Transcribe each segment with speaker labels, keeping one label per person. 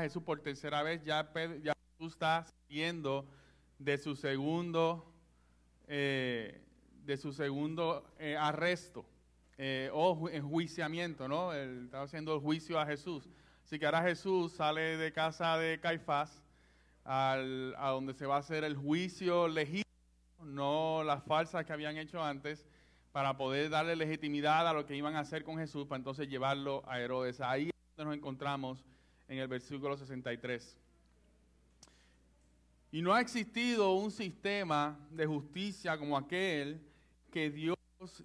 Speaker 1: Jesús por tercera vez, ya, ya está saliendo de su segundo, eh, de su segundo eh, arresto eh, o enjuiciamiento, ¿no? Él estaba haciendo el juicio a Jesús. Así que ahora Jesús sale de casa de Caifás a donde se va a hacer el juicio legítimo, no las falsas que habían hecho antes, para poder darle legitimidad a lo que iban a hacer con Jesús, para entonces llevarlo a Herodes. Ahí es donde nos encontramos en el versículo 63. Y no ha existido un sistema de justicia como aquel que Dios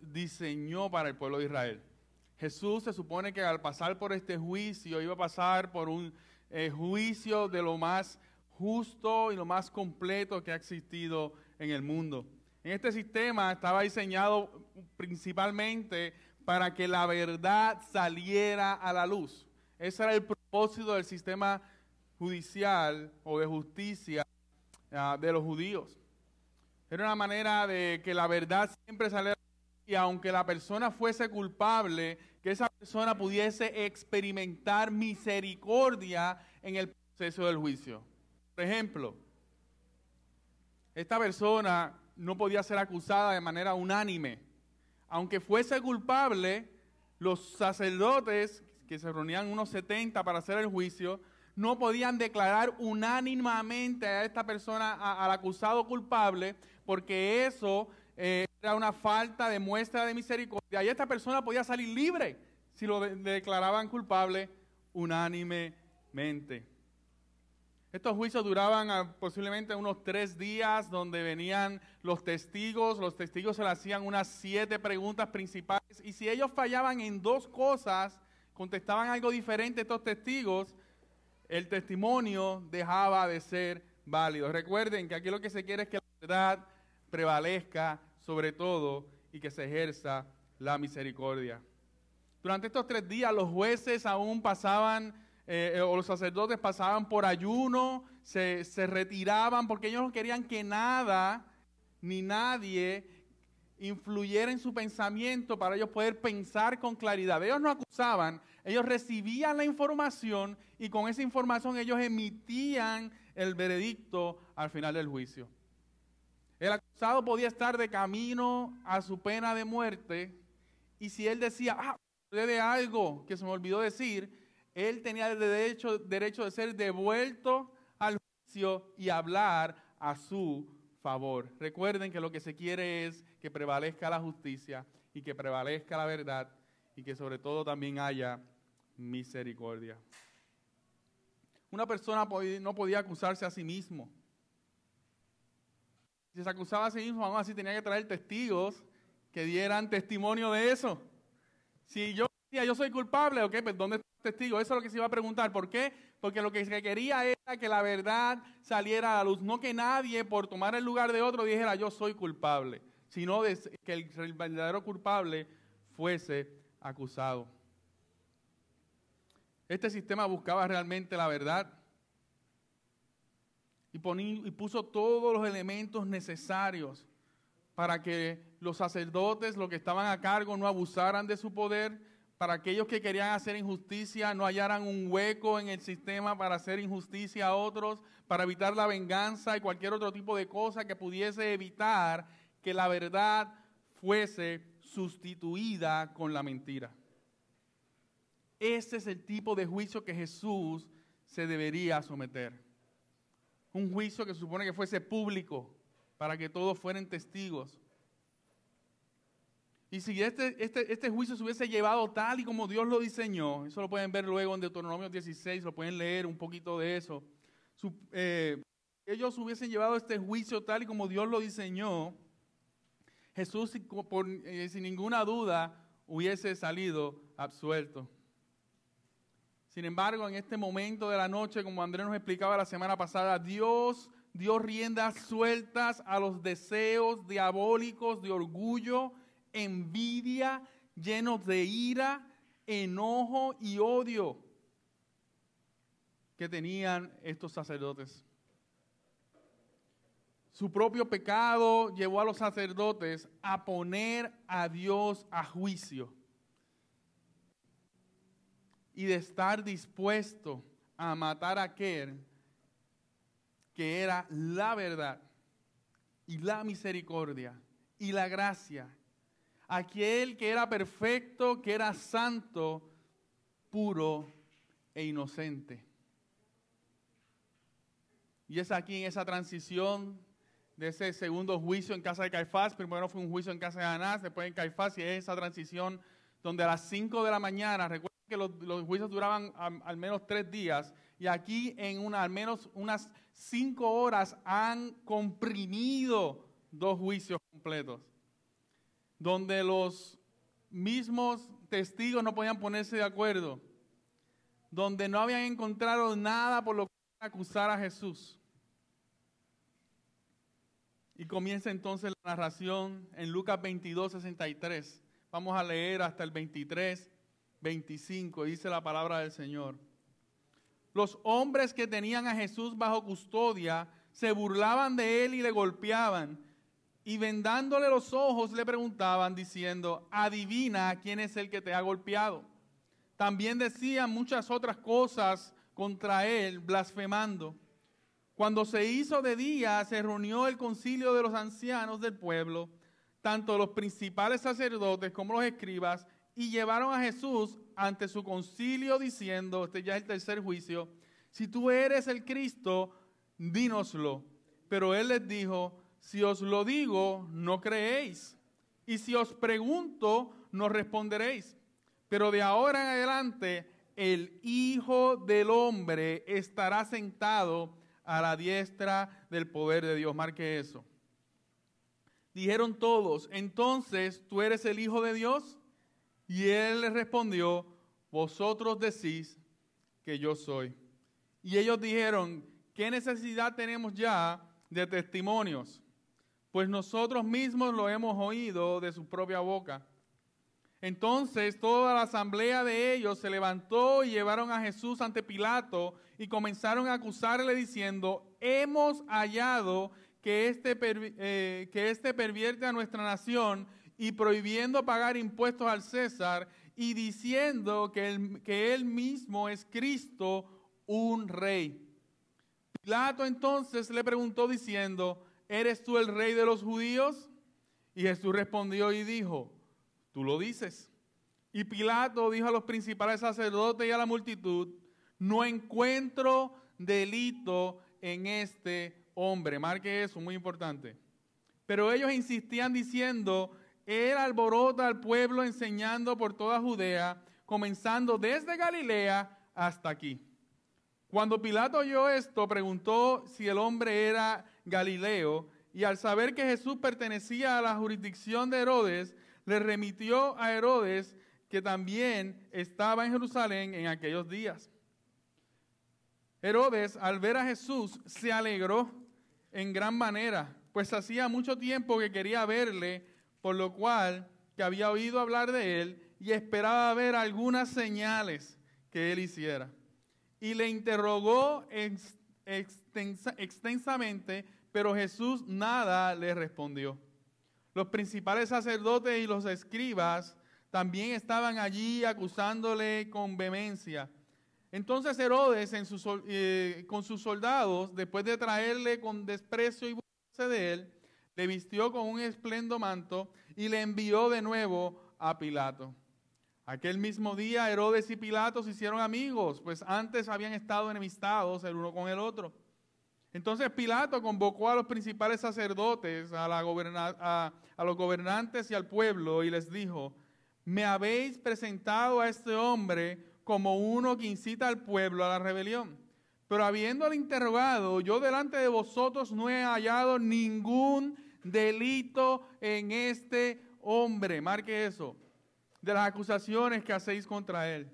Speaker 1: diseñó para el pueblo de Israel. Jesús se supone que al pasar por este juicio iba a pasar por un eh, juicio de lo más justo y lo más completo que ha existido en el mundo. En este sistema estaba diseñado principalmente para que la verdad saliera a la luz. Ese era el del sistema judicial o de justicia ah, de los judíos. Era una manera de que la verdad siempre saliera y aunque la persona fuese culpable, que esa persona pudiese experimentar misericordia en el proceso del juicio. Por ejemplo, esta persona no podía ser acusada de manera unánime. Aunque fuese culpable, los sacerdotes, que se reunían unos 70 para hacer el juicio, no podían declarar unánimemente a esta persona, al acusado culpable, porque eso eh, era una falta de muestra de misericordia. Y esta persona podía salir libre si lo declaraban culpable unánimemente. Estos juicios duraban ah, posiblemente unos tres días donde venían los testigos, los testigos se le hacían unas siete preguntas principales y si ellos fallaban en dos cosas, contestaban algo diferente estos testigos, el testimonio dejaba de ser válido. Recuerden que aquí lo que se quiere es que la verdad prevalezca sobre todo y que se ejerza la misericordia. Durante estos tres días los jueces aún pasaban eh, o los sacerdotes pasaban por ayuno, se, se retiraban porque ellos no querían que nada ni nadie influyera en su pensamiento para ellos poder pensar con claridad. Ellos no acusaban, ellos recibían la información y con esa información ellos emitían el veredicto al final del juicio. El acusado podía estar de camino a su pena de muerte y si él decía, ah, de algo que se me olvidó decir, él tenía el derecho, derecho de ser devuelto al juicio y hablar a su favor. Recuerden que lo que se quiere es que prevalezca la justicia y que prevalezca la verdad y que sobre todo también haya misericordia. Una persona no podía acusarse a sí mismo. Si se acusaba a sí mismo, aún así tenía que traer testigos que dieran testimonio de eso. Si yo decía, yo soy culpable, ok, pues ¿dónde testigos. Eso es lo que se iba a preguntar. ¿Por qué? Porque lo que se quería era que la verdad saliera a la luz. No que nadie, por tomar el lugar de otro, dijera yo soy culpable, sino que el, verdadero culpable fuese acusado. Este sistema buscaba realmente la verdad y, y puso todos los elementos necesarios para que los sacerdotes, los que estaban a cargo, no abusaran de su poder, para aquellos que querían hacer injusticia no hallaran un hueco en el sistema para hacer injusticia a otros, para evitar la venganza y cualquier otro tipo de cosa que pudiese evitar que la verdad fuese sustituida con la mentira. Ese es el tipo de juicio que Jesús se debería someter. Un juicio que supone que fuese público, para que todos fueran testigos. Y si este, este, este, juicio se hubiese llevado tal y como Dios lo diseñó, eso lo pueden ver luego en Deuteronomio 16, lo pueden leer un poquito de eso. Eh, ellos hubiesen llevado este juicio tal y como Dios lo diseñó, Jesús eh, sin ninguna duda hubiese salido absuelto. Sin embargo, en este momento de la noche, como Andrés nos explicaba la semana pasada, Dios dio riendas sueltas a los deseos diabólicos de orgullo envidia, llenos de ira, enojo y odio que tenían estos sacerdotes. Su propio pecado llevó a los sacerdotes a poner a Dios a juicio y de estar dispuesto a matar a aquel que era la verdad y la misericordia y la gracia. Aquel que era perfecto, que era santo, puro e inocente. Y es aquí en esa transición de ese segundo juicio en casa de Caifás. Primero fue un juicio en casa de Anás, después en Caifás, y es esa transición donde a las 5 de la mañana, recuerden que los, juicios duraban al menos tres días, y aquí en una, al menos unas cinco horas han comprimido dos juicios completos, donde los mismos testigos no podían ponerse de acuerdo, donde no habían encontrado nada por lo que acusar a Jesús. Y comienza entonces la narración en Lucas 22, 63. Vamos a leer hasta el 23, 25. Dice la palabra del Señor. Los hombres que tenían a Jesús bajo custodia se burlaban de él y le golpeaban. Y vendándole los ojos le preguntaban diciendo, adivina quién es el que te ha golpeado. También decían muchas otras cosas contra él, blasfemando. Cuando se hizo de día, se reunió el concilio de los ancianos del pueblo, tanto los principales sacerdotes como los escribas, y llevaron a Jesús ante su concilio diciendo, este ya es el tercer juicio, si tú eres el Cristo, dínoslo. Pero él les dijo, si os lo digo, no creéis. Y si os pregunto, no responderéis. Pero de ahora en adelante, el Hijo del Hombre estará sentado a la diestra del poder de Dios. Marque eso. Dijeron todos, entonces, ¿tú eres el Hijo de Dios? Y él les respondió, vosotros decís que yo soy. Y ellos dijeron, ¿qué necesidad tenemos ya de testimonios? Pues nosotros mismos lo hemos oído de su propia boca. Entonces toda la asamblea de ellos se levantó y llevaron a Jesús ante Pilato y comenzaron a acusarle diciendo, hemos hallado que este, eh, que este pervierte a nuestra nación y prohibiendo pagar impuestos al César y diciendo que que él mismo es Cristo, un rey. Pilato entonces le preguntó diciendo, ¿eres tú el rey de los judíos? Y Jesús respondió y dijo, tú lo dices. Y Pilato dijo a los principales sacerdotes y a la multitud, no encuentro delito en este hombre. Marque eso, muy importante. Pero ellos insistían diciendo, él alborota al pueblo enseñando por toda Judea, comenzando desde Galilea hasta aquí. Cuando Pilato oyó esto, preguntó si el hombre era Galileo, y al saber que Jesús pertenecía a la jurisdicción de Herodes, le remitió a Herodes, que también estaba en Jerusalén en aquellos días. Herodes, al ver a Jesús, se alegró en gran manera, pues hacía mucho tiempo que quería verle, por lo cual que había oído hablar de él y esperaba ver algunas señales que él hiciera. Y le interrogó extensamente, pero Jesús nada le respondió. Los principales sacerdotes y los escribas también estaban allí acusándole con vehemencia. Entonces Herodes eh, con sus soldados, después de traerle con desprecio y burlarse de él, le vistió con un esplendo manto y le envió de nuevo a Pilato. Aquel mismo día Herodes y Pilato se hicieron amigos, pues antes habían estado enemistados el uno con el otro. Entonces Pilato convocó a los principales sacerdotes, a, los gobernantes y al pueblo y les dijo, me habéis presentado a este hombre como uno que incita al pueblo a la rebelión. Pero habiéndole interrogado, yo delante de vosotros no he hallado ningún delito en este hombre. Marque eso, de las acusaciones que hacéis contra él.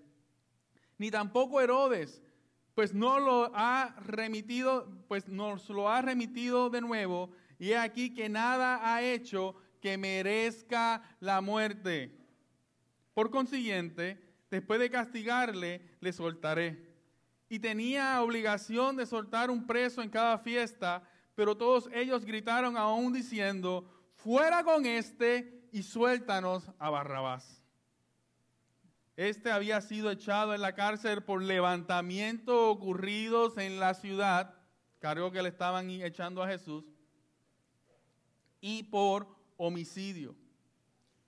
Speaker 1: Ni tampoco Herodes, pues no lo ha remitido, pues nos lo ha remitido de nuevo, y he aquí que nada ha hecho que merezca la muerte. Por consiguiente, después de castigarle, le soltaré. Y tenía obligación de soltar un preso en cada fiesta, pero todos ellos gritaron aún diciendo, fuera con este y suéltanos a Barrabás. Este había sido echado en la cárcel por levantamientos ocurridos en la ciudad, cargo que le estaban echando a Jesús, y por homicidio.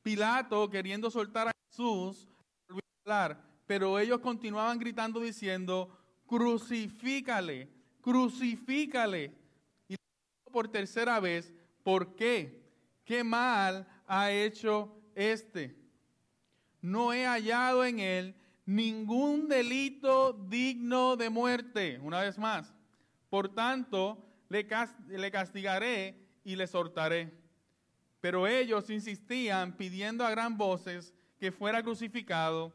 Speaker 1: Pilato, queriendo soltar a Jesús, volvió a hablar, pero ellos continuaban gritando diciendo, crucifícale, crucifícale. Y por tercera vez, ¿por qué? ¿Qué mal ha hecho este? No he hallado en él ningún delito digno de muerte. Una vez más. Por tanto, le, castigaré y le soltaré. Pero ellos insistían pidiendo a gran voces que fuera crucificado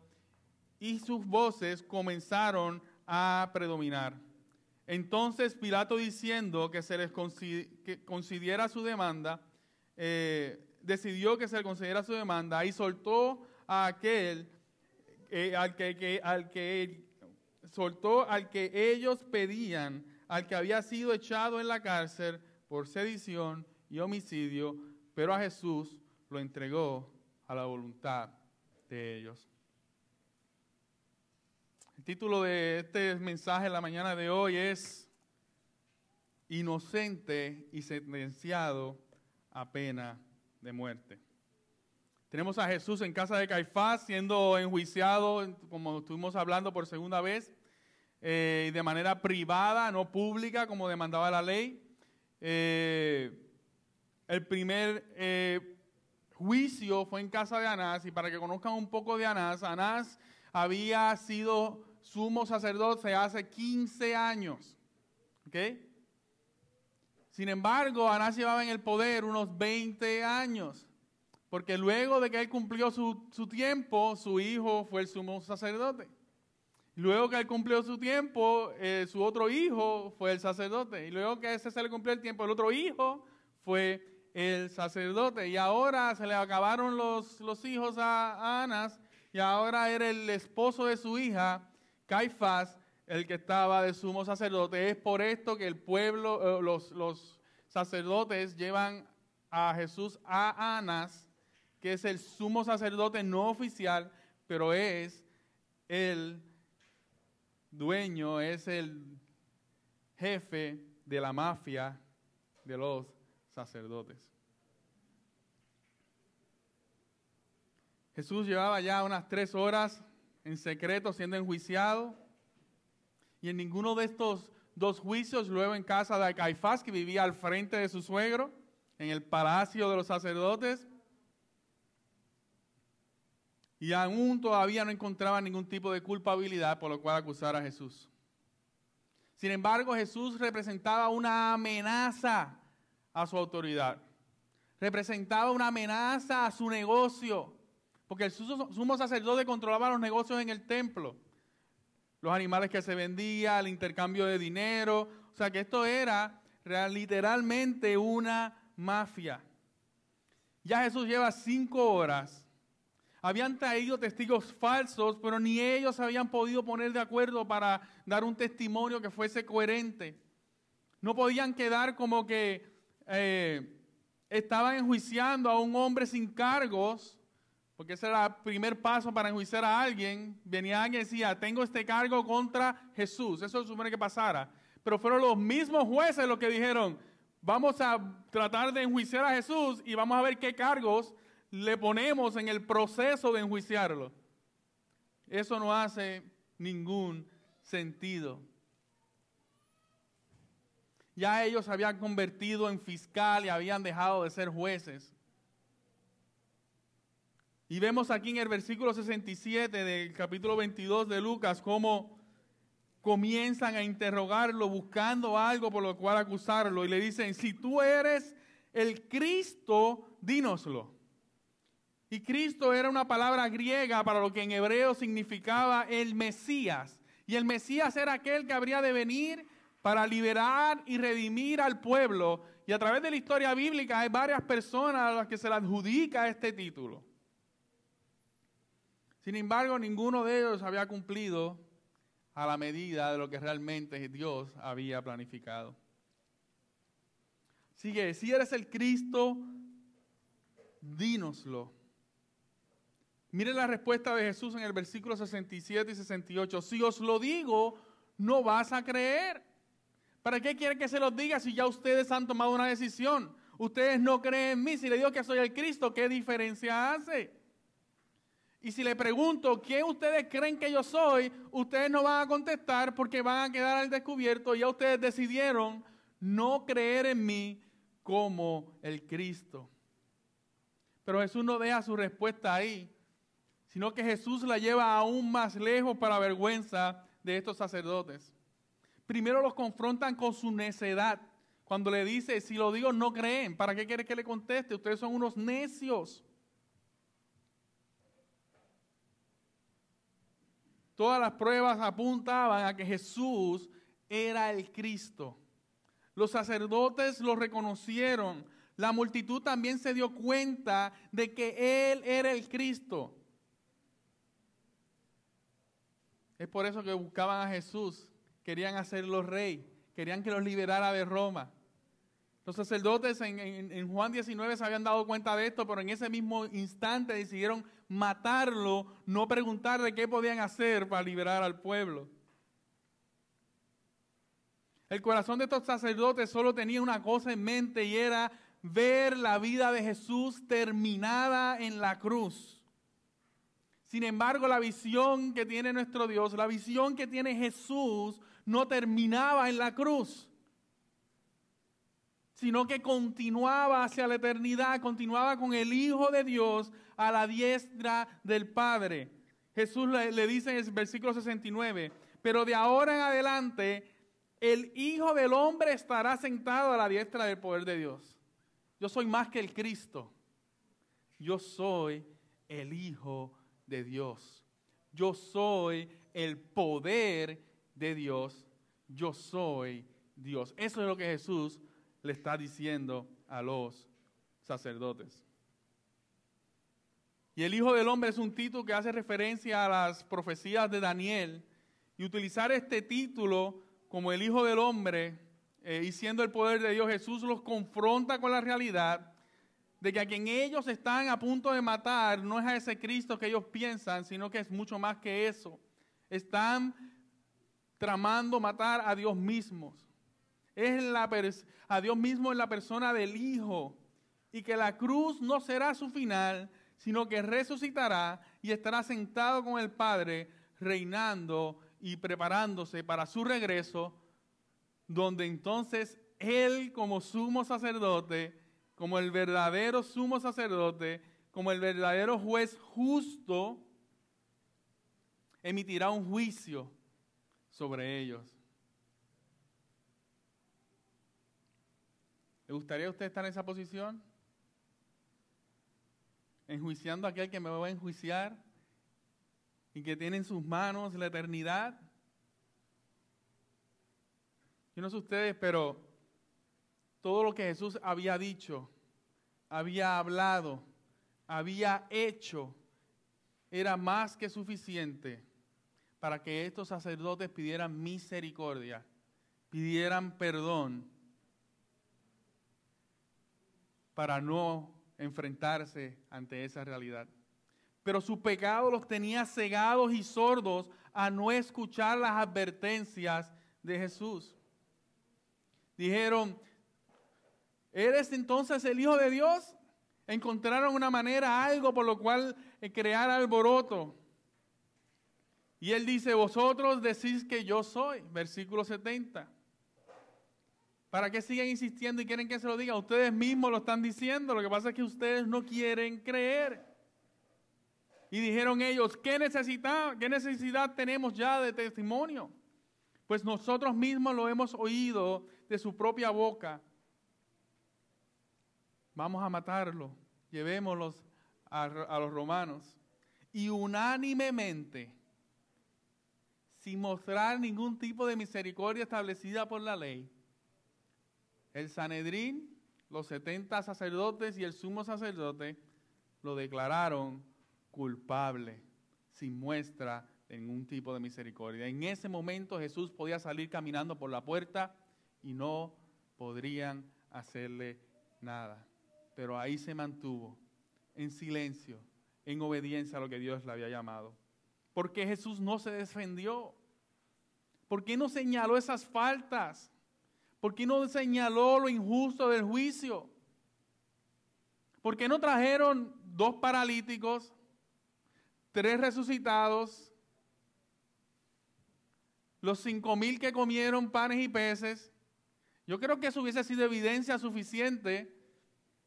Speaker 1: y sus voces comenzaron a predominar. Entonces Pilato diciendo que se les considera su demanda, eh, decidió que se le considera su demanda y soltó a aquel eh, al, que, al que soltó al que ellos pedían, al que había sido echado en la cárcel por sedición y homicidio, pero a Jesús lo entregó a la voluntad de ellos. El título de este mensaje en la mañana de hoy es Inocente y sentenciado a pena de muerte. Tenemos a Jesús en casa de Caifás siendo enjuiciado, como estuvimos hablando por segunda vez, eh, de manera privada, no pública, como demandaba la ley. Eh, el primer eh, juicio fue en casa de Anás, y para que conozcan un poco de Anás, Anás había sido sumo sacerdote hace 15 años. Sin embargo, Anás llevaba en el poder unos 20 años, porque luego de que él cumplió su, tiempo, su hijo fue el sumo sacerdote. Luego que él cumplió su tiempo, eh, su otro hijo fue el sacerdote. Y luego que ese se le cumplió el tiempo, el otro hijo fue el sacerdote. Y ahora se le acabaron los, los hijos a, a Anás y ahora era el esposo de su hija Caifás, el que estaba de sumo sacerdote. Es por esto que el pueblo, eh, los, los sacerdotes llevan a Jesús a Anás, que es el sumo sacerdote no oficial, pero es el dueño, es el jefe de la mafia de los sacerdotes. Jesús llevaba ya unas tres horas en secreto siendo enjuiciado. Y en ninguno de estos dos juicios, luego en casa de Caifás, que vivía al frente de su suegro, en el palacio de los sacerdotes. Y aún todavía no encontraba ningún tipo de culpabilidad por lo cual acusar a Jesús. Sin embargo, Jesús representaba una amenaza a su autoridad. Representaba una amenaza a su negocio. Porque el sumo sacerdote controlaba los negocios en el templo. Los animales que se vendían, el intercambio de dinero. O sea que esto era literalmente una mafia. Ya Jesús lleva cinco horas. Habían traído testigos falsos, pero ni ellos habían podido poner de acuerdo para dar un testimonio que fuese coherente. No podían quedar como que eh, estaban enjuiciando a un hombre sin cargos porque ese era el primer paso para enjuiciar a alguien. Venía alguien y decía, tengo este cargo contra Jesús. Eso se supone que pasara. Pero fueron los mismos jueces los que dijeron, vamos a tratar de enjuiciar a Jesús y vamos a ver qué cargos le ponemos en el proceso de enjuiciarlo. Eso no hace ningún sentido. Ya ellos se habían convertido en fiscal y habían dejado de ser jueces. Y vemos aquí en el versículo 67 del capítulo 22 de Lucas cómo comienzan a interrogarlo buscando algo por lo cual acusarlo y le dicen, si tú eres el Cristo, dínoslo. Y Cristo era una palabra griega para lo que en hebreo significaba el Mesías. Y el Mesías era aquel que habría de venir para liberar y redimir al pueblo. Y a través de la historia bíblica hay varias personas a las que se le adjudica este título. Sin embargo, ninguno de ellos había cumplido a la medida de lo que realmente Dios había planificado. Sigue, si eres el Cristo, dínoslo. Miren la respuesta de Jesús en el versículo 67 y 68. Si os lo digo, no vas a creer. ¿Para qué quiere que se los diga si ya ustedes han tomado una decisión? Ustedes no creen en mí. Si le digo que soy el Cristo, ¿qué diferencia hace? Y si le pregunto quién ustedes creen que yo soy, ustedes no van a contestar porque van a quedar al descubierto. Ya ustedes decidieron no creer en mí como el Cristo. Pero Jesús no deja su respuesta ahí, sino que Jesús la lleva aún más lejos para vergüenza de estos sacerdotes. Primero los confrontan con su necedad. Cuando le dice, si lo digo, no creen. ¿Para qué quiere que le conteste? Ustedes son unos necios. Todas las pruebas apuntaban a que Jesús era el Cristo. Los sacerdotes lo reconocieron. La multitud también se dio cuenta de que Él era el Cristo. Es por eso que buscaban a Jesús. Querían hacerlo rey. Querían que los liberara de Roma. Los sacerdotes en, Juan 19 se habían dado cuenta de esto, pero en ese mismo instante decidieron matarlo, no preguntarle qué podían hacer para liberar al pueblo. El corazón de estos sacerdotes solo tenía una cosa en mente y era ver la vida de Jesús terminada en la cruz. Sin embargo, la visión que tiene nuestro Dios, la visión que tiene Jesús, no terminaba en la cruz sino que continuaba hacia la eternidad, continuaba con el Hijo de Dios a la diestra del Padre. Jesús le, dice en el versículo 69, pero de ahora en adelante el Hijo del Hombre estará sentado a la diestra del poder de Dios. Yo soy más que el Cristo. Yo soy el Hijo de Dios. Yo soy el poder de Dios. Yo soy Dios. Eso es lo que Jesús le está diciendo a los sacerdotes. Y el Hijo del Hombre es un título que hace referencia a las profecías de Daniel. Y utilizar este título como el Hijo del Hombre eh, y siendo el poder de Dios, Jesús los confronta con la realidad de que a quien ellos están a punto de matar no es a ese Cristo que ellos piensan, sino que es mucho más que eso. Están tramando matar a Dios mismos es la a Dios mismo en la persona del Hijo y que la cruz no será su final, sino que resucitará y estará sentado con el Padre, reinando y preparándose para su regreso, donde entonces Él como sumo sacerdote, como el verdadero sumo sacerdote, como el verdadero juez justo, emitirá un juicio sobre ellos. ¿Le gustaría a usted estar en esa posición? Enjuiciando a aquel que me va a enjuiciar y que tiene en sus manos la eternidad. Yo no sé ustedes, pero todo lo que Jesús había dicho, había hablado, había hecho, era más que suficiente para que estos sacerdotes pidieran misericordia, pidieran perdón para no enfrentarse ante esa realidad. Pero su pecado los tenía cegados y sordos a no escuchar las advertencias de Jesús. Dijeron, ¿eres entonces el Hijo de Dios? Encontraron una manera, algo por lo cual eh, crear alboroto. Y él dice, vosotros decís que yo soy, versículo 70. ¿Para qué siguen insistiendo y quieren que se lo diga? Ustedes mismos lo están diciendo. Lo que pasa es que ustedes no quieren creer. Y dijeron ellos, ¿qué necesidad, qué necesidad tenemos ya de testimonio? Pues nosotros mismos lo hemos oído de su propia boca. Vamos a matarlo. Llevémoslos a, los romanos. Y unánimemente, sin mostrar ningún tipo de misericordia establecida por la ley, el Sanedrín, los 70 sacerdotes y el sumo sacerdote lo declararon culpable, sin muestra de ningún tipo de misericordia. En ese momento Jesús podía salir caminando por la puerta y no podrían hacerle nada. Pero ahí se mantuvo, en silencio, en obediencia a lo que Dios le había llamado. ¿Por qué Jesús no se defendió? ¿Por qué no señaló esas faltas? ¿Por qué no señaló lo injusto del juicio? ¿Por qué no trajeron dos paralíticos, tres resucitados, los cinco mil que comieron panes y peces? Yo creo que eso hubiese sido evidencia suficiente,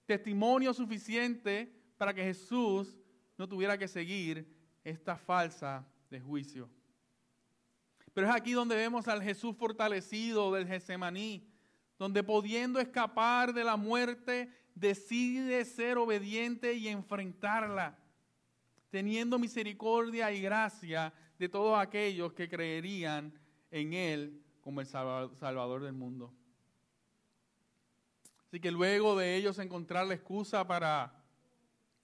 Speaker 1: testimonio suficiente para que Jesús no tuviera que seguir esta falsa de juicio. Pero es aquí donde vemos al Jesús fortalecido del Getsemaní, donde pudiendo escapar de la muerte, decide ser obediente y enfrentarla, teniendo misericordia y gracia de todos aquellos que creerían en Él como el Salvador del mundo. Así que luego de ellos encontrar la excusa para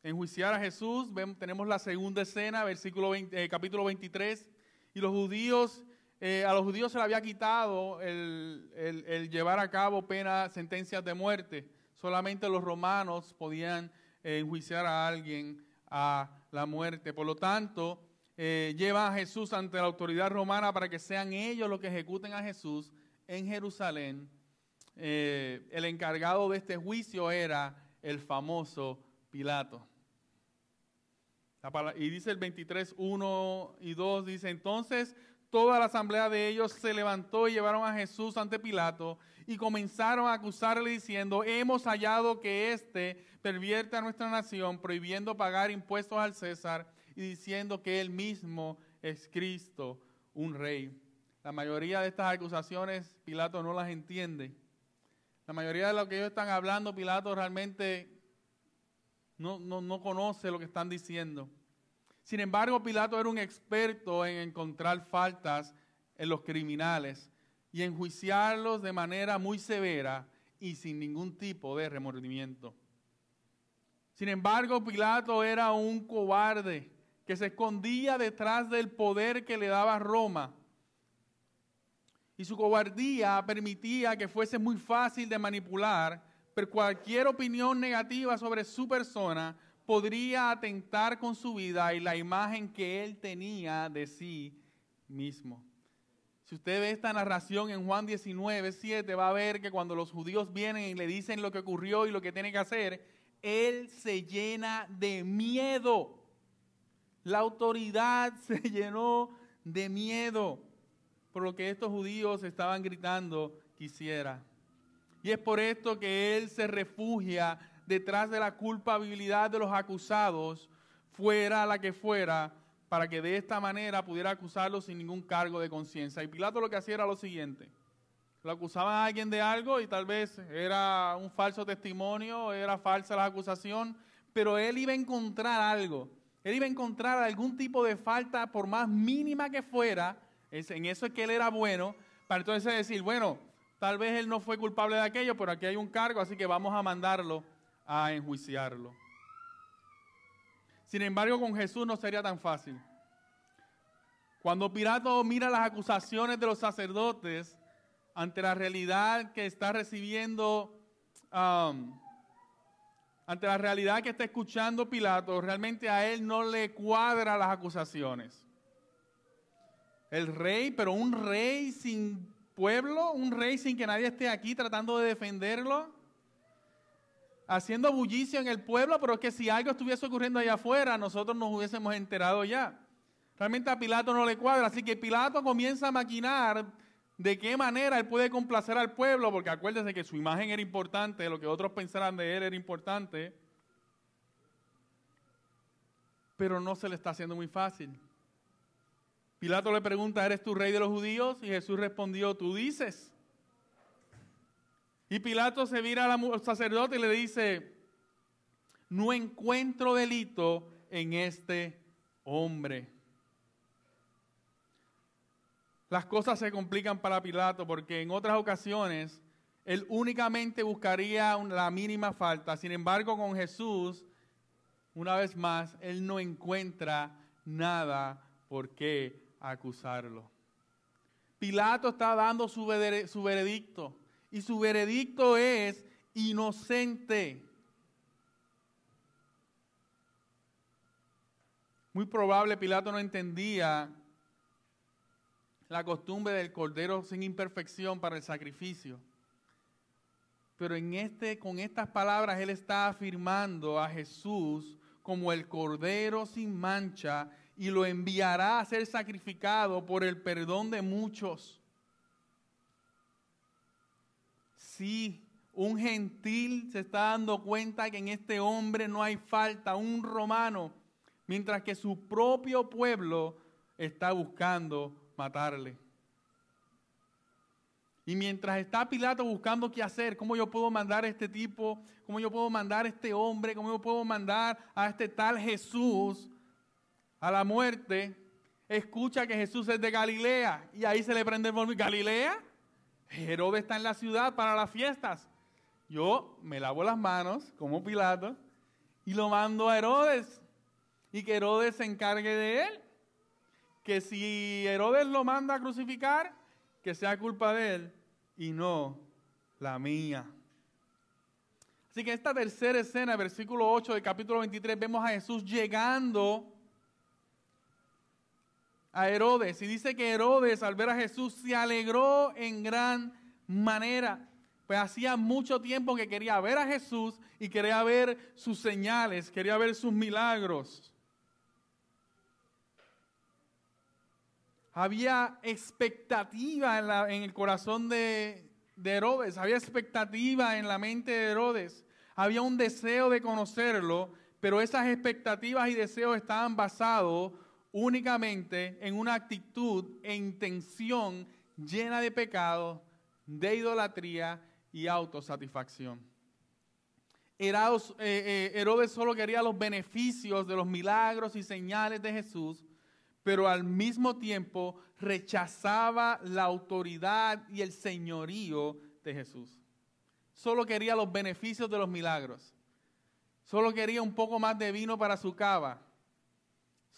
Speaker 1: enjuiciar a Jesús, tenemos la segunda escena, versículo eh, capítulo 23, y los judíos, eh, a los judíos se le había quitado el, llevar a cabo pena, sentencias de muerte. Solamente los romanos podían eh, enjuiciar a alguien a la muerte. Por lo tanto, lleva a Jesús ante la autoridad romana para que sean ellos los que ejecuten a Jesús en Jerusalén. El encargado de este juicio era el famoso Pilato. Y dice el 23, 1 y 2, dice, entonces toda la asamblea de ellos se levantó y llevaron a Jesús ante Pilato y comenzaron a acusarle diciendo, hemos hallado que éste pervierte a nuestra nación prohibiendo pagar impuestos al César y diciendo que él mismo es Cristo, un rey. La mayoría de estas acusaciones Pilato no las entiende. La mayoría de lo que ellos están hablando, Pilato realmente no, no, conoce lo que están diciendo. Sin embargo, Pilato era un experto en encontrar faltas en los criminales y enjuiciarlos de manera muy severa y sin ningún tipo de remordimiento. Sin embargo, Pilato era un cobarde que se escondía detrás del poder que le daba Roma. Y su cobardía permitía que fuese muy fácil de manipular pero cualquier opinión negativa sobre su persona podría atentar con su vida y la imagen que él tenía de sí mismo. Si usted ve esta narración en Juan 19, 7, va a ver que cuando los judíos vienen y le dicen lo que ocurrió y lo que tiene que hacer, él se llena de miedo. La autoridad se llenó de miedo por lo que estos judíos estaban gritando quisiera. Y es por esto que él se refugia detrás de la culpabilidad de los acusados, fuera la que fuera, para que de esta manera pudiera acusarlos sin ningún cargo de conciencia. Y Pilato lo que hacía era lo siguiente. Lo acusaban a alguien de algo y tal vez era un falso testimonio, era falsa la acusación, pero él iba a encontrar algo. Él iba a encontrar algún tipo de falta, por más mínima que fuera, en eso es que él era bueno, para entonces decir, bueno, Tal vez él no fue culpable de aquello, pero aquí hay un cargo, así que vamos a mandarlo a enjuiciarlo. Sin embargo, con Jesús no sería tan fácil. Cuando Pilato mira las acusaciones de los sacerdotes ante la realidad que está recibiendo, um, ante la realidad que está escuchando Pilato, realmente a él no le cuadra las acusaciones. El rey, pero un rey sin pueblo, un rey sin que nadie esté aquí tratando de defenderlo, haciendo bullicio en el pueblo, pero que si algo estuviese ocurriendo allá afuera, nosotros nos hubiésemos enterado ya. Realmente a Pilato no le cuadra, así que Pilato comienza a maquinar de qué manera él puede complacer al pueblo, porque acuérdense que su imagen era importante, lo que otros pensaran de él era importante, pero no se le está haciendo muy fácil. Pilato le pregunta, ¿eres tú rey de los judíos? Y Jesús respondió, tú dices. Y Pilato se vira al sacerdote y le dice, no encuentro delito en este hombre. Las cosas se complican para Pilato porque en otras ocasiones él únicamente buscaría la mínima falta. Sin embargo, con Jesús, una vez más, él no encuentra nada por qué acusarlo. Pilato está dando su, veredicto y su veredicto es inocente. Muy probable Pilato no entendía la costumbre del cordero sin imperfección para el sacrificio. Pero en este, con estas palabras él está afirmando a Jesús como el cordero sin mancha y lo enviará a ser sacrificado por el perdón de muchos. Sí, un gentil se está dando cuenta que en este hombre no hay falta, un romano, mientras que su propio pueblo está buscando matarle. Y mientras está Pilato buscando qué hacer, cómo yo puedo mandar a este tipo, cómo yo puedo mandar a este hombre, cómo yo puedo mandar a este tal Jesús a la muerte, escucha que Jesús es de Galilea y ahí se le prende el móvil. ¿Galilea? Herodes está en la ciudad para las fiestas. Yo me lavo las manos como Pilato y lo mando a Herodes y que Herodes se encargue de él. Que si Herodes lo manda a crucificar, que sea culpa de él y no la mía. Así que esta tercera escena, versículo 8 del capítulo 23, vemos a Jesús llegando a Herodes. Y dice que Herodes al ver a Jesús se alegró en gran manera. Pues hacía mucho tiempo que quería ver a Jesús y quería ver sus señales, quería ver sus milagros. Había expectativa en, el corazón de, de Herodes, había expectativa en la mente de Herodes, había un deseo de conocerlo, pero esas expectativas y deseos estaban basados únicamente en una actitud e intención llena de pecado, de idolatría y autosatisfacción. Eh, eh, Herodes, solo quería los beneficios de los milagros y señales de Jesús, pero al mismo tiempo rechazaba la autoridad y el señorío de Jesús. Solo quería los beneficios de los milagros. Solo quería un poco más de vino para su cava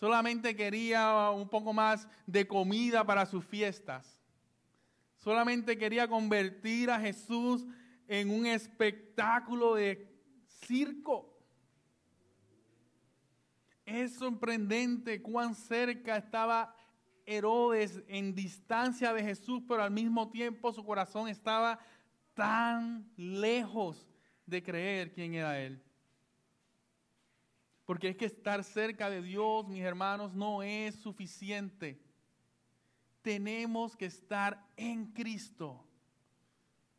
Speaker 1: Solamente quería un poco más de comida para sus fiestas. Solamente quería convertir a Jesús en un espectáculo de circo. Es sorprendente cuán cerca estaba Herodes en distancia de Jesús, pero al mismo tiempo su corazón estaba tan lejos de creer quién era Él. Porque es que estar cerca de Dios, mis hermanos, no es suficiente. Tenemos que estar en Cristo.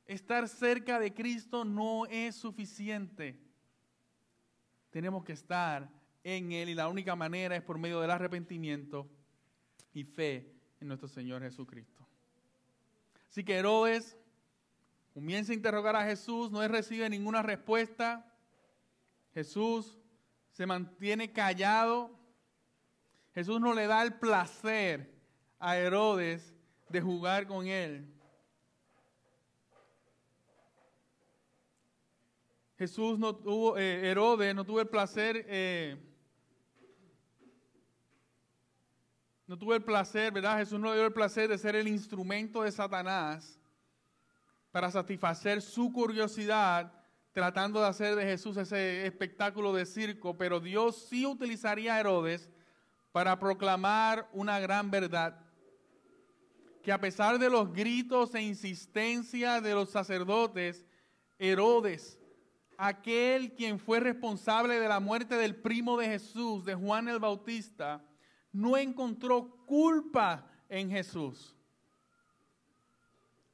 Speaker 1: Estar cerca de Cristo no es suficiente. Tenemos que estar en Él y la única manera es por medio del arrepentimiento y fe en nuestro Señor Jesucristo. Así que Herodes comienza a interrogar a Jesús, no recibe ninguna respuesta. Jesús se mantiene callado. Jesús no le da el placer a Herodes de jugar con él. Jesús no tuvo, eh, Herodes no tuvo el placer, eh, no tuvo el placer, ¿verdad? Jesús no le dio el placer de ser el instrumento de Satanás para satisfacer su curiosidad tratando de hacer de Jesús ese espectáculo de circo, pero Dios sí utilizaría a Herodes para proclamar una gran verdad, que a pesar de los gritos e insistencia de los sacerdotes, Herodes, aquel quien fue responsable de la muerte del primo de Jesús, de Juan el Bautista, no encontró culpa en Jesús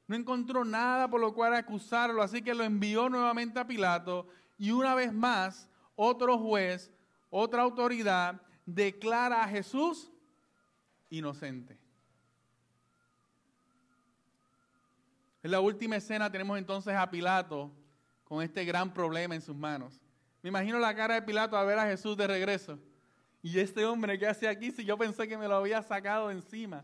Speaker 1: no encontró nada por lo cual acusarlo, así que lo envió nuevamente a Pilato y una vez más otro juez, otra autoridad, declara a Jesús inocente. En la última escena tenemos entonces a Pilato con este gran problema en sus manos. Me imagino la cara de Pilato a ver a Jesús de regreso. Y este hombre, ¿qué hace aquí si yo pensé que me lo había sacado encima?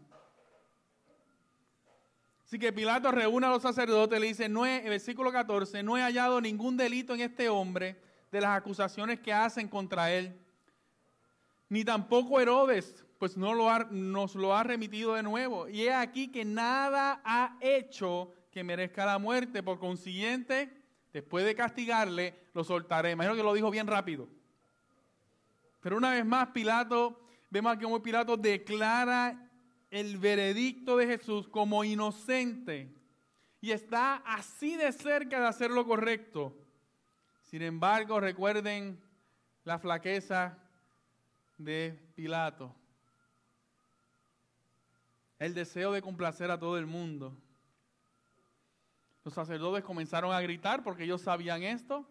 Speaker 1: Así que Pilato reúne a los sacerdotes, le dice, no he, versículo 14, no he hallado ningún delito en este hombre de las acusaciones que hacen contra él, ni tampoco Herodes, pues no lo nos lo ha remitido de nuevo. Y he aquí que nada ha hecho que merezca la muerte, por consiguiente, después de castigarle, lo soltaré. Imagino que lo dijo bien rápido. Pero una vez más, Pilato vemos que como Pilato declara el veredicto de Jesús como inocente y está así de cerca de hacer lo correcto. Sin embargo, recuerden la flaqueza de Pilato. El deseo de complacer a todo el mundo. Los sacerdotes comenzaron a gritar porque ellos sabían esto.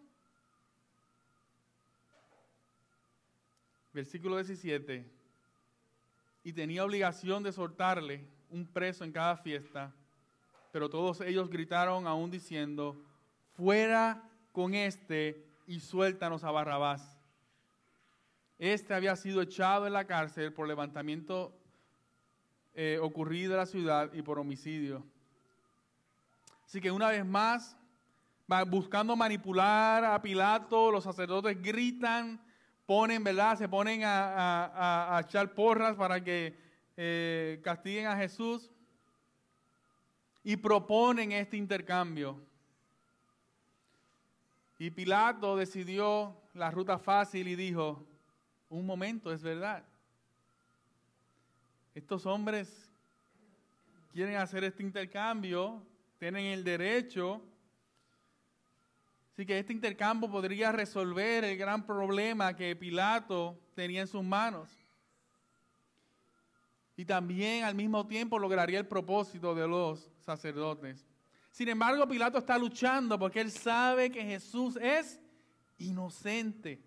Speaker 1: Versículo 17. Y tenía obligación de soltarle un preso en cada fiesta, pero todos ellos gritaron aún diciendo, fuera con este y suéltanos a Barrabás. Este había sido echado en la cárcel por levantamiento eh, ocurrido en la ciudad y por homicidio. Así que una vez más, buscando manipular a Pilato, los sacerdotes gritan, ponen, ¿verdad? Se ponen a, echar porras para que eh, castiguen a Jesús y proponen este intercambio. Y Pilato decidió la ruta fácil y dijo, un momento, es verdad. Estos hombres quieren hacer este intercambio, tienen el derecho. Así que este intercambio podría resolver el gran problema que Pilato tenía en sus manos. Y también al mismo tiempo lograría el propósito de los sacerdotes. Sin embargo, Pilato está luchando porque él sabe que Jesús es inocente.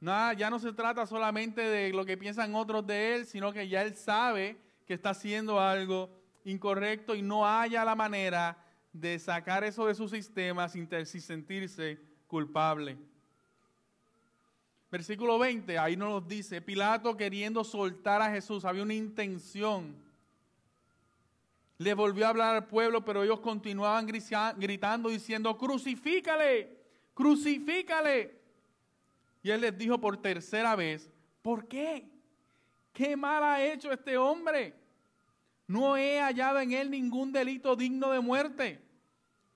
Speaker 1: Nada, ya no se trata solamente de lo que piensan otros de él, sino que ya él sabe que está haciendo algo incorrecto y no haya la manera de sacar eso de su sistema sin, sentirse culpable. Versículo 20, ahí nos dice, Pilato queriendo soltar a Jesús, había una intención. Le volvió a hablar al pueblo, pero ellos continuaban gritando, diciendo, crucifícale, crucifícale. Y él les dijo por tercera vez, ¿por qué? ¿Qué mal ha hecho este hombre? No he hallado en él ningún delito digno de muerte.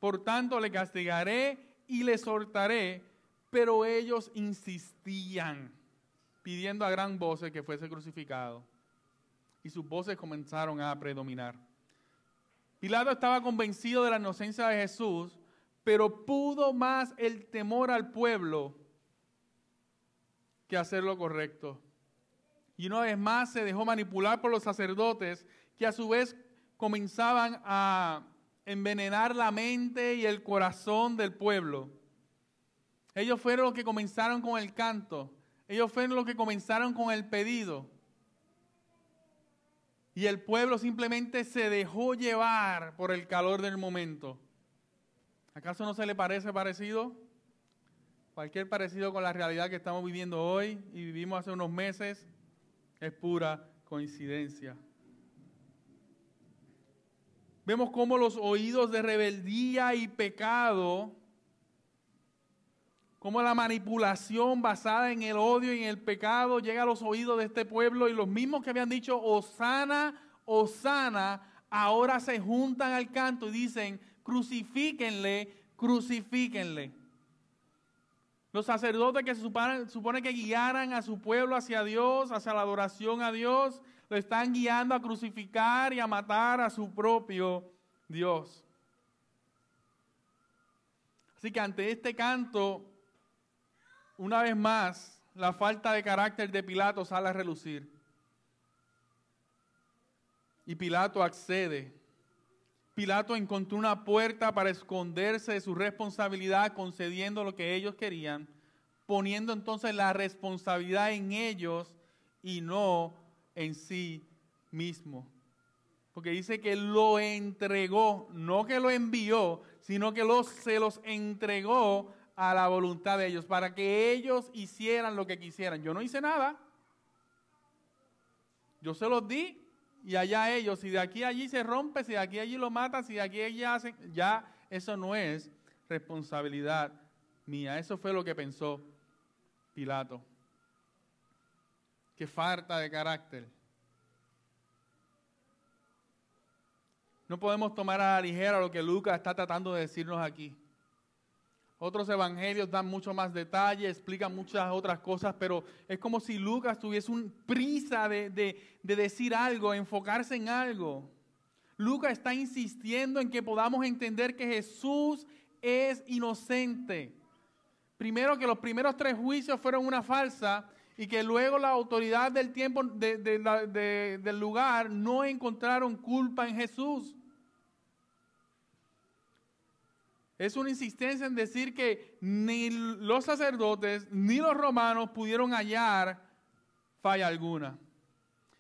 Speaker 1: Por tanto, le castigaré y le soltaré. Pero ellos insistían, pidiendo a gran voz que fuese crucificado. Y sus voces comenzaron a predominar. Pilato estaba convencido de la inocencia de Jesús, pero pudo más el temor al pueblo que hacer lo correcto. Y una vez más se dejó manipular por los sacerdotes que a su vez comenzaban a envenenar la mente y el corazón del pueblo. Ellos fueron los que comenzaron con el canto. Ellos fueron los que comenzaron con el pedido. Y el pueblo simplemente se dejó llevar por el calor del momento. ¿Acaso no se le parece parecido? Cualquier parecido con la realidad que estamos viviendo hoy y vivimos hace unos meses es pura coincidencia. Vemos cómo los oídos de rebeldía y pecado, cómo la manipulación basada en el odio y en el pecado llega a los oídos de este pueblo y los mismos que habían dicho Osana, Osana, ahora se juntan al canto y dicen, crucifíquenle, crucifíquenle. Los sacerdotes que se supone, que guiaran a su pueblo hacia Dios, hacia la adoración a Dios, lo están guiando a crucificar y a matar a su propio Dios. Así que ante este canto, una vez más, la falta de carácter de Pilato sale a relucir. Y Pilato accede. Pilato encontró una puerta para esconderse de su responsabilidad, concediendo lo que ellos querían, poniendo entonces la responsabilidad en ellos y no en sí mismo. Porque dice que lo entregó, no que lo envió, sino que los, se los entregó a la voluntad de ellos, para que ellos hicieran lo que quisieran. Yo no hice nada. Yo se los di y allá ellos. Si de aquí a allí se rompe, si de aquí allí lo matan, si de aquí allí hacen, ya eso no es responsabilidad mía. Eso fue lo que pensó Pilato. Qué falta de carácter. No podemos tomar a la ligera lo que Lucas está tratando de decirnos aquí. Otros evangelios dan mucho más detalle, explican muchas otras cosas, pero es como si Lucas tuviese un prisa de, de decir algo, enfocarse en algo. Lucas está insistiendo en que podamos entender que Jesús es inocente. Primero que los primeros tres juicios fueron una falsa y que luego la autoridad del tiempo del lugar no encontraron culpa en Jesús. Es una insistencia en decir que ni los sacerdotes ni los romanos pudieron hallar falla alguna.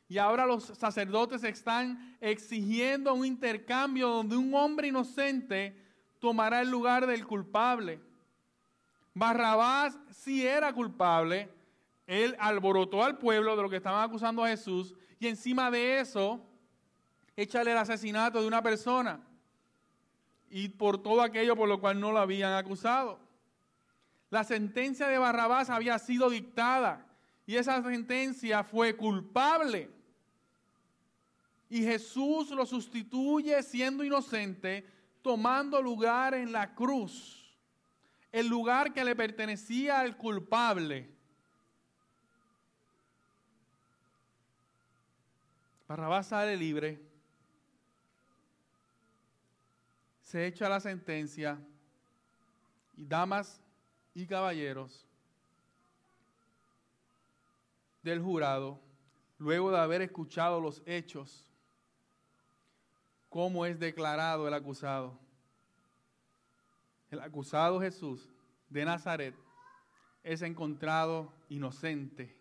Speaker 1: Y ahora los sacerdotes están exigiendo un intercambio donde un hombre inocente tomará el lugar del culpable. Barrabás sí era culpable, él alborotó al pueblo de lo que estaban acusando a Jesús y encima de eso, échale el asesinato de una persona y por todo aquello por lo cual no lo habían acusado. La sentencia de Barrabás había sido dictada y esa sentencia fue culpable. Y Jesús lo sustituye siendo inocente, tomando lugar en la cruz, el lugar que le pertenecía al culpable. Barrabás sale libre, se echa la sentencia y damas y caballeros del jurado, luego de haber escuchado los hechos, cómo es declarado el acusado. El acusado Jesús de Nazaret es encontrado inocente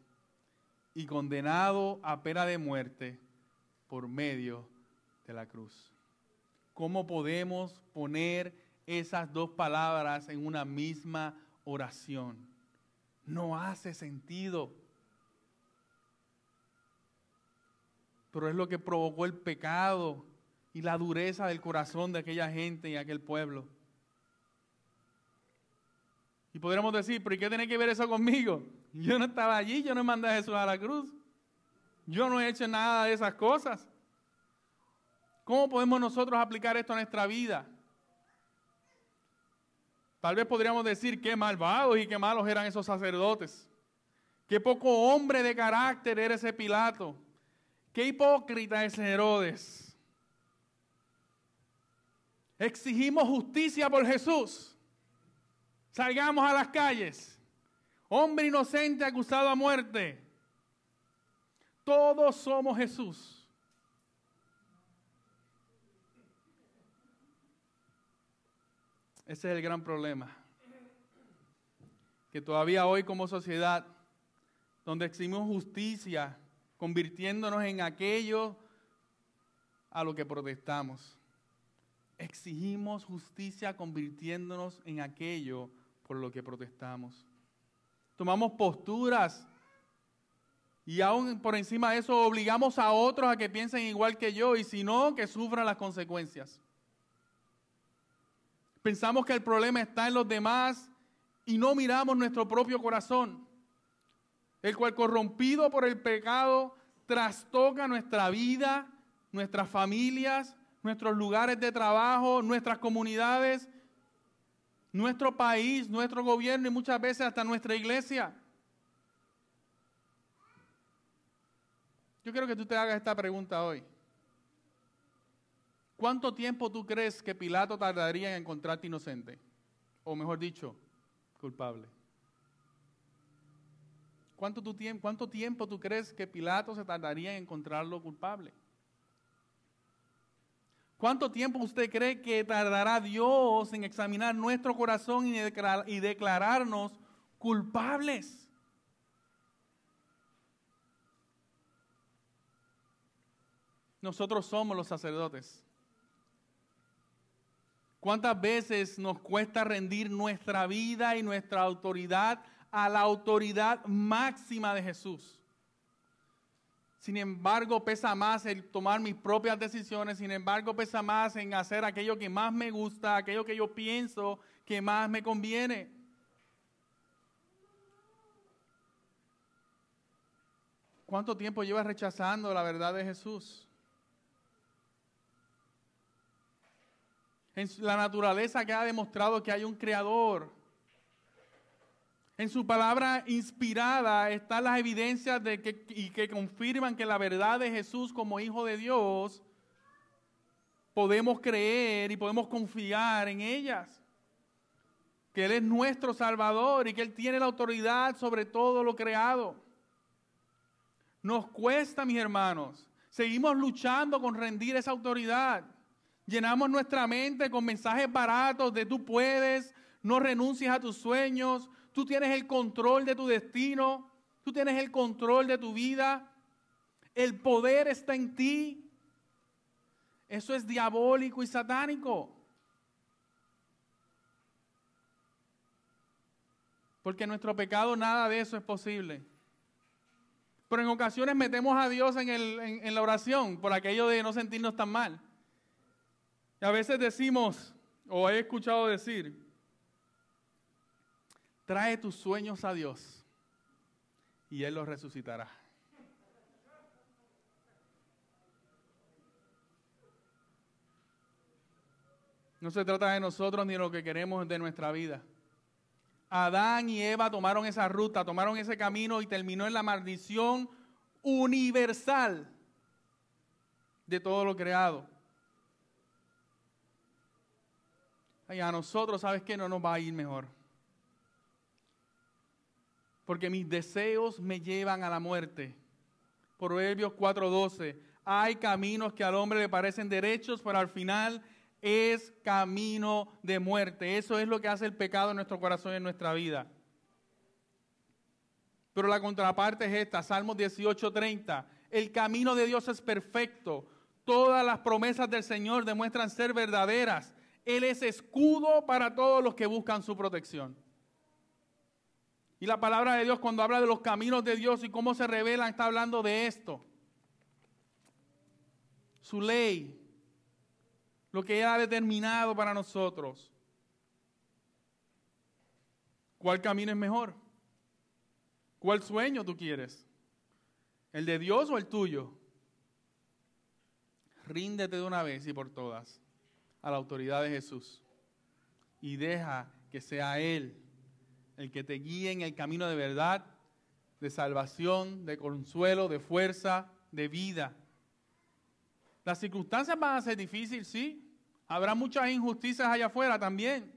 Speaker 1: y condenado a pena de muerte por medio de la cruz. ¿Cómo podemos poner esas dos palabras en una misma oración? No hace sentido. Pero es lo que provocó el pecado y la dureza del corazón de aquella gente y aquel pueblo. Y podríamos decir, ¿pero qué tiene que ver eso conmigo? Yo no estaba allí, yo no mandé a Jesús a la cruz. Yo no he hecho nada de esas cosas. ¿Cómo podemos nosotros aplicar esto a nuestra vida? Tal vez podríamos decir qué malvados y qué malos eran esos sacerdotes. Qué poco hombre de carácter era ese Pilato. Qué hipócrita ese Herodes. Exigimos justicia por Jesús. Salgamos a las calles. Hombre inocente acusado a muerte. Todos somos Jesús. Ese es el gran problema. Que todavía hoy como sociedad, donde exigimos justicia, convirtiéndonos en aquello a lo que protestamos. Exigimos justicia convirtiéndonos en aquello por lo que protestamos. Tomamos posturas y aún por encima de eso obligamos a otros a que piensen igual que yo y si no, que sufran las consecuencias. Pensamos que el problema está en los demás y no miramos nuestro propio corazón, el cual corrompido por el pecado trastoca nuestra vida, nuestras familias, nuestros lugares de trabajo, nuestras comunidades, nuestro país, nuestro gobierno y muchas veces hasta nuestra iglesia. Yo quiero que tú te hagas esta pregunta hoy. ¿Cuánto tiempo tú crees que Pilato tardaría en encontrarte inocente? O mejor dicho, culpable. ¿Cuánto, ¿Cuánto tiempo tú crees que Pilato se tardaría en encontrarlo culpable? ¿Cuánto tiempo usted cree que tardará Dios en examinar nuestro corazón y declararnos culpables? Nosotros somos los sacerdotes. ¿Cuántas veces nos cuesta rendir nuestra vida y nuestra autoridad a la autoridad máxima de Jesús? Sin embargo, pesa más el tomar mis propias decisiones, sin embargo, pesa más en hacer aquello que más me gusta, aquello que yo pienso que más me conviene. ¿Cuánto tiempo llevas rechazando la verdad de Jesús? En la naturaleza que ha demostrado que hay un creador En su palabra inspirada están las evidencias de que, y que confirman que la verdad de Jesús como Hijo de Dios podemos creer y podemos confiar en ellas. Que Él es nuestro Salvador y que Él tiene la autoridad sobre todo lo creado. Nos cuesta, mis hermanos. Seguimos luchando con rendir esa autoridad. Llenamos nuestra mente con mensajes baratos de tú puedes, no renuncies a tus sueños, tú tienes el control de tu destino, tú tienes el control de tu vida, el poder está en ti. Eso es diabólico y satánico. Porque en nuestro pecado nada de eso es posible. Pero en ocasiones metemos a Dios en, en la oración por aquello de no sentirnos tan mal. Y a veces decimos, o he escuchado decir, Trae tus sueños a Dios y Él los resucitará. No se trata de nosotros ni de lo que queremos de nuestra vida. Adán y Eva tomaron esa ruta, tomaron ese camino y terminó en la maldición universal de todo lo creado. Y a nosotros, ¿sabes qué? No nos va a ir mejor porque mis deseos me llevan a la muerte. Proverbios 4:12. Hay caminos que al hombre le parecen derechos, pero al final es camino de muerte. Eso es lo que hace el pecado en nuestro corazón y en nuestra vida. Pero la contraparte es esta, Salmos 18:30. El camino de Dios es perfecto. Todas las promesas del Señor demuestran ser verdaderas. Él es escudo para todos los que buscan su protección. Y la palabra de Dios cuando habla de los caminos de Dios y cómo se revelan, está hablando de esto. Su ley, lo que Él ha determinado para nosotros. ¿Cuál camino es mejor? ¿Cuál sueño tú quieres? ¿El de Dios o el tuyo? Ríndete de una vez y por todas a la autoridad de Jesús y deja que sea Él el que te guíe en el camino de verdad, de salvación, de consuelo, de fuerza, de vida. Las circunstancias van a ser difíciles, sí. Habrá muchas injusticias allá afuera también.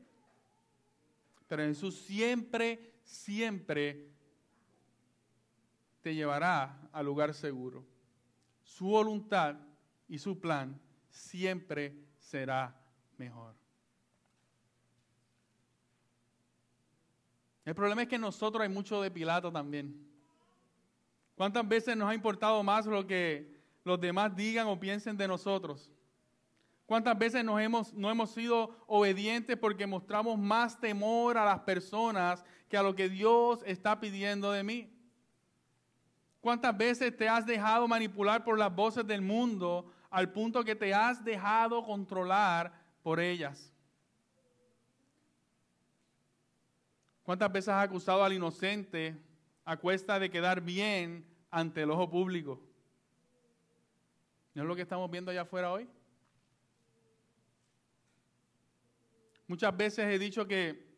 Speaker 1: Pero Jesús siempre, siempre te llevará al lugar seguro. Su voluntad y su plan siempre será mejor. El problema es que nosotros hay mucho de Pilato también. ¿Cuántas veces nos ha importado más lo que los demás digan o piensen de nosotros? ¿Cuántas veces nos hemos, no hemos sido obedientes porque mostramos más temor a las personas que a lo que Dios está pidiendo de mí? ¿Cuántas veces te has dejado manipular por las voces del mundo al punto que te has dejado controlar por ellas? ¿Cuántas veces has acusado al inocente a cuesta de quedar bien ante el ojo público? ¿No es lo que estamos viendo allá afuera hoy? Muchas veces he dicho que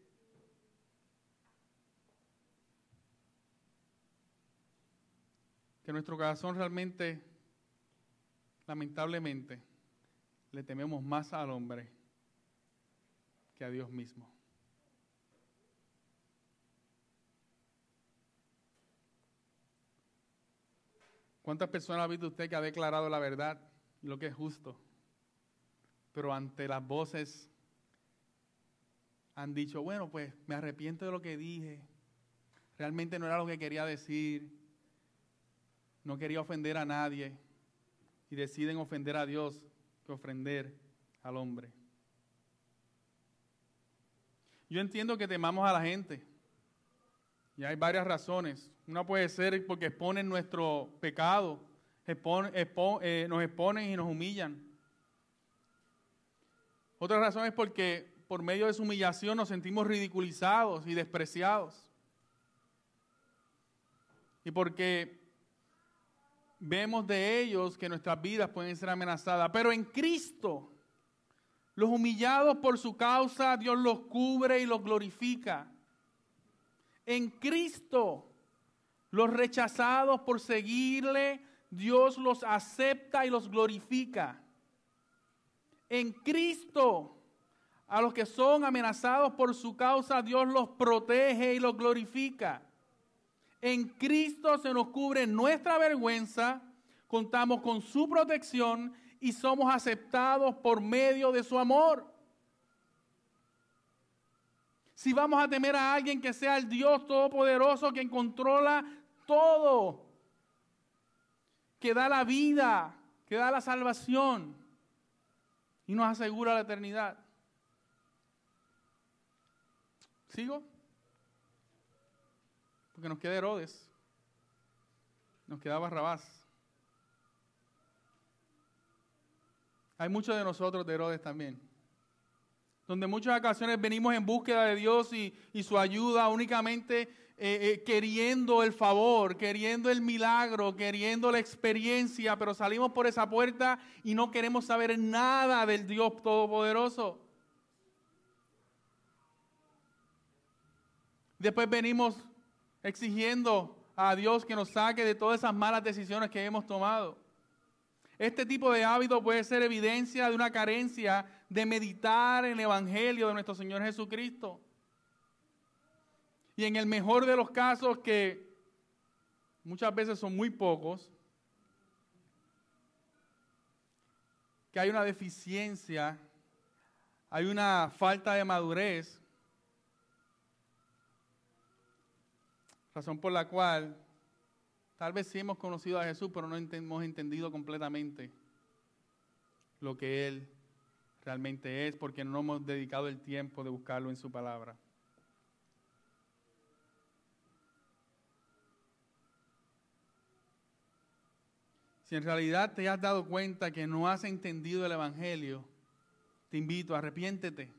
Speaker 1: que nuestro corazón realmente, lamentablemente, le tememos más al hombre que a Dios mismo. ¿Cuántas personas ha visto usted que ha declarado la verdad lo que es justo? Pero ante las voces han dicho, bueno, pues me arrepiento de lo que dije. Realmente no era lo que quería decir. No quería ofender a nadie. Y deciden ofender a Dios que al hombre. Yo entiendo que temamos a la gente. Y hay varias razones. Una puede ser porque exponen nuestro pecado, eh, nos exponen y nos humillan. Otra razón es porque por medio de su humillación nos sentimos ridiculizados y despreciados. Y porque vemos de ellos que nuestras vidas pueden ser amenazadas. Pero en Cristo, los humillados por su causa, Dios los cubre y los glorifica. En Cristo, los rechazados por seguirle, Dios los acepta y los glorifica. En Cristo, a los que son amenazados por su causa, Dios los protege y los glorifica. En Cristo se nos cubre nuestra vergüenza, contamos con su protección y somos aceptados por medio de su amor. Si vamos a temer a alguien que sea el Dios Todopoderoso, que controla todo, que da la vida, que da la salvación y nos asegura la eternidad. ¿Sigo? Porque nos queda Herodes, nos queda Barrabás. Hay muchos de nosotros de Herodes también. Donde muchas ocasiones venimos en búsqueda de Dios y, su ayuda únicamente eh, eh, queriendo el favor, queriendo el milagro, queriendo la experiencia, pero salimos por esa puerta y no queremos saber nada del Dios Todopoderoso. Después venimos exigiendo a Dios que nos saque de todas esas malas decisiones que hemos tomado. Este tipo de hábito puede ser evidencia de una carencia de meditar en el Evangelio de nuestro Señor Jesucristo. Y en el mejor de los casos, que muchas veces son muy pocos, que hay una deficiencia, hay una falta de madurez, razón por la cual Tal vez sí hemos conocido a Jesús, pero no hemos entendido completamente lo que Él realmente es, porque no hemos dedicado el tiempo de buscarlo en su palabra. Si en realidad te has dado cuenta que no has entendido el Evangelio, te invito, arrepiéntete.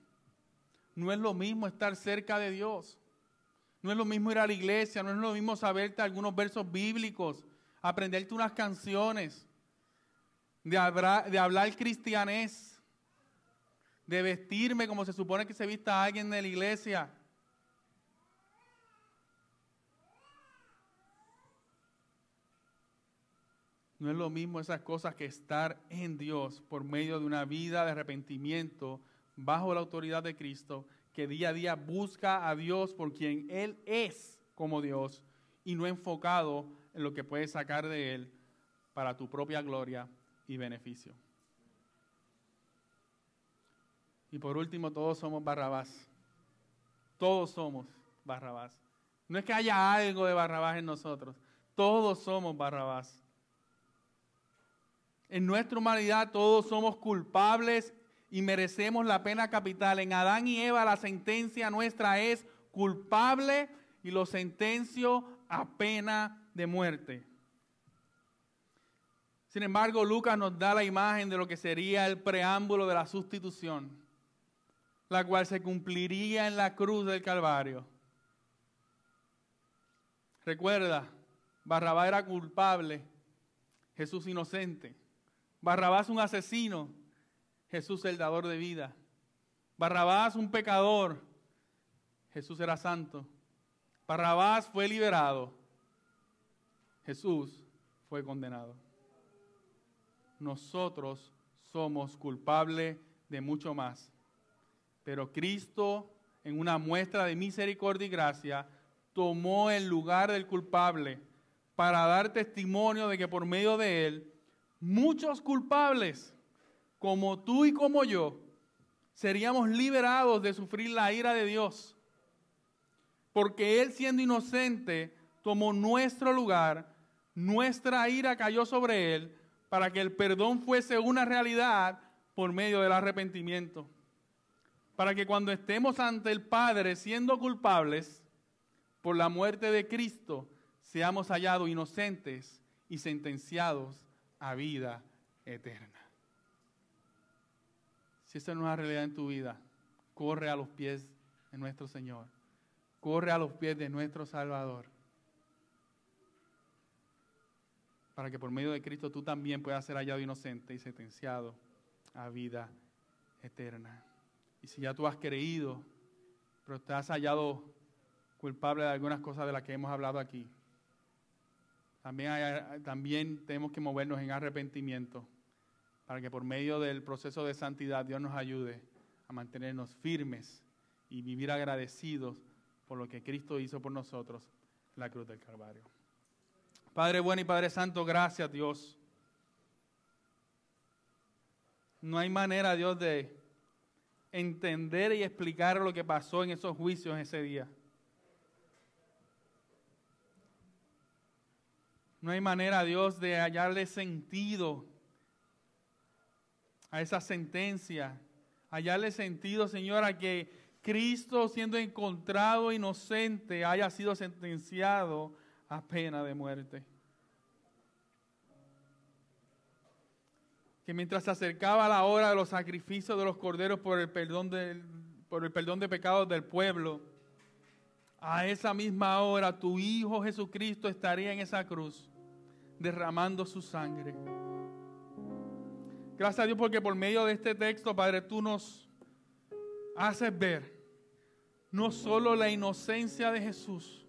Speaker 1: No es lo mismo estar cerca de Dios. No es lo mismo ir a la iglesia, no es lo mismo saberte algunos versos bíblicos, aprenderte unas canciones, de hablar, de cristianés, de vestirme como se supone que se vista alguien de la iglesia. No es lo mismo esas cosas que estar en Dios por medio de una vida de arrepentimiento bajo la autoridad de Cristo que día a día busca a Dios por quien Él es como Dios y no enfocado en lo que puedes sacar de Él para tu propia gloria y beneficio. Y por último, todos somos Barrabás. Todos somos Barrabás. No es que haya algo de Barrabás en nosotros. Todos somos Barrabás. En nuestra humanidad todos somos culpables y merecemos la pena capital. En Adán y Eva la sentencia nuestra es culpable y lo sentencio a pena de muerte. Sin embargo, Lucas nos da la imagen de lo que sería el preámbulo de la sustitución, la cual se cumpliría en la cruz del Calvario. Recuerda, Barrabás era culpable, Jesús inocente. Barrabás un asesino, Jesús el dador de vida. Barrabás un pecador, Jesús era santo. Barrabás fue liberado, Jesús fue condenado. Nosotros somos culpables de mucho más, pero Cristo, en una muestra de misericordia y gracia, tomó el lugar del culpable para dar testimonio de que por medio de él muchos culpables como tú y como yo, seríamos liberados de sufrir la ira de Dios. Porque Él siendo inocente tomó nuestro lugar, nuestra ira cayó sobre Él para que el perdón fuese una realidad por medio del arrepentimiento. Para que cuando estemos ante el Padre siendo culpables por la muerte de Cristo, seamos hallados inocentes y sentenciados a vida eterna. Si esa no es una realidad en tu vida, corre a los pies de nuestro Señor. Corre a los pies de nuestro Salvador. Para que por medio de Cristo tú también puedas ser hallado inocente y sentenciado a vida eterna. Y si ya tú has creído, pero te has hallado culpable de algunas cosas de las que hemos hablado aquí. También, también tenemos que movernos en arrepentimiento para que por medio del proceso de santidad Dios nos ayude a mantenernos firmes y vivir agradecidos por lo que Cristo hizo por nosotros en la cruz del Calvario. Padre bueno y Padre Santo, gracias Dios. No hay manera, Dios, de entender y explicar lo que pasó en esos juicios ese día. No hay manera, Dios, de hallarle sentido a esa sentencia. Hallarle sentido, Señor, a que Cristo, siendo encontrado inocente, haya sido sentenciado a pena de muerte. Que mientras se acercaba la hora de los sacrificios de los corderos por el perdón, por el perdón de pecados del pueblo, a esa misma hora tu Hijo Jesucristo estaría en esa cruz derramando su sangre. Gracias a Dios porque por medio de este texto, Padre, tú nos haces ver no solo la inocencia de Jesús,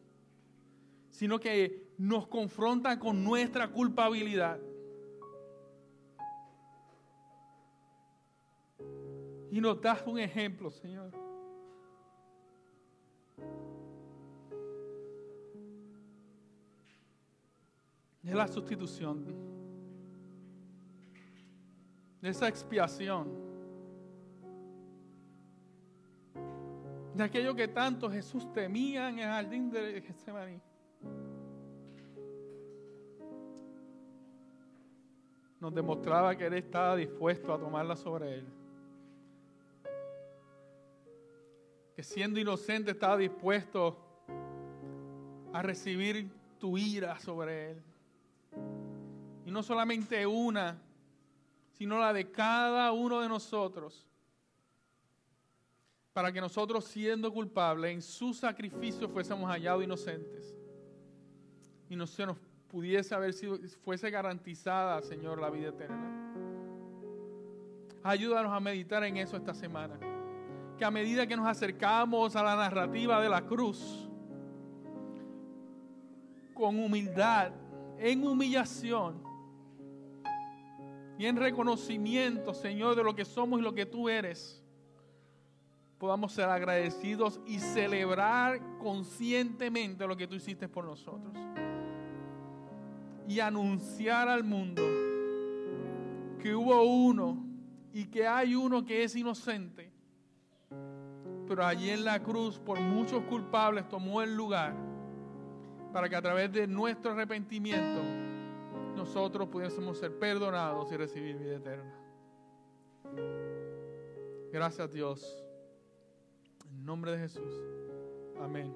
Speaker 1: sino que nos confronta con nuestra culpabilidad. Y nos das un ejemplo, Señor. de la sustitución, de esa expiación, de aquello que tanto Jesús temía en el jardín de Getsemaní. Nos demostraba que Él estaba dispuesto a tomarla sobre Él. Que siendo inocente estaba dispuesto a recibir tu ira sobre Él. Y no solamente una, sino la de cada uno de nosotros. Para que nosotros siendo culpables en su sacrificio fuésemos hallados inocentes. Y no se nos pudiese haber sido, fuese garantizada, Señor, la vida eterna. Ayúdanos a meditar en eso esta semana. Que a medida que nos acercamos a la narrativa de la cruz, con humildad, en humillación y en reconocimiento, Señor, de lo que somos y lo que tú eres, podamos ser agradecidos y celebrar conscientemente lo que tú hiciste por nosotros. Y anunciar al mundo que hubo uno y que hay uno que es inocente, pero allí en la cruz por muchos culpables tomó el lugar para que a través de nuestro arrepentimiento nosotros pudiésemos ser perdonados y recibir vida eterna. Gracias Dios. En nombre de Jesús. Amén.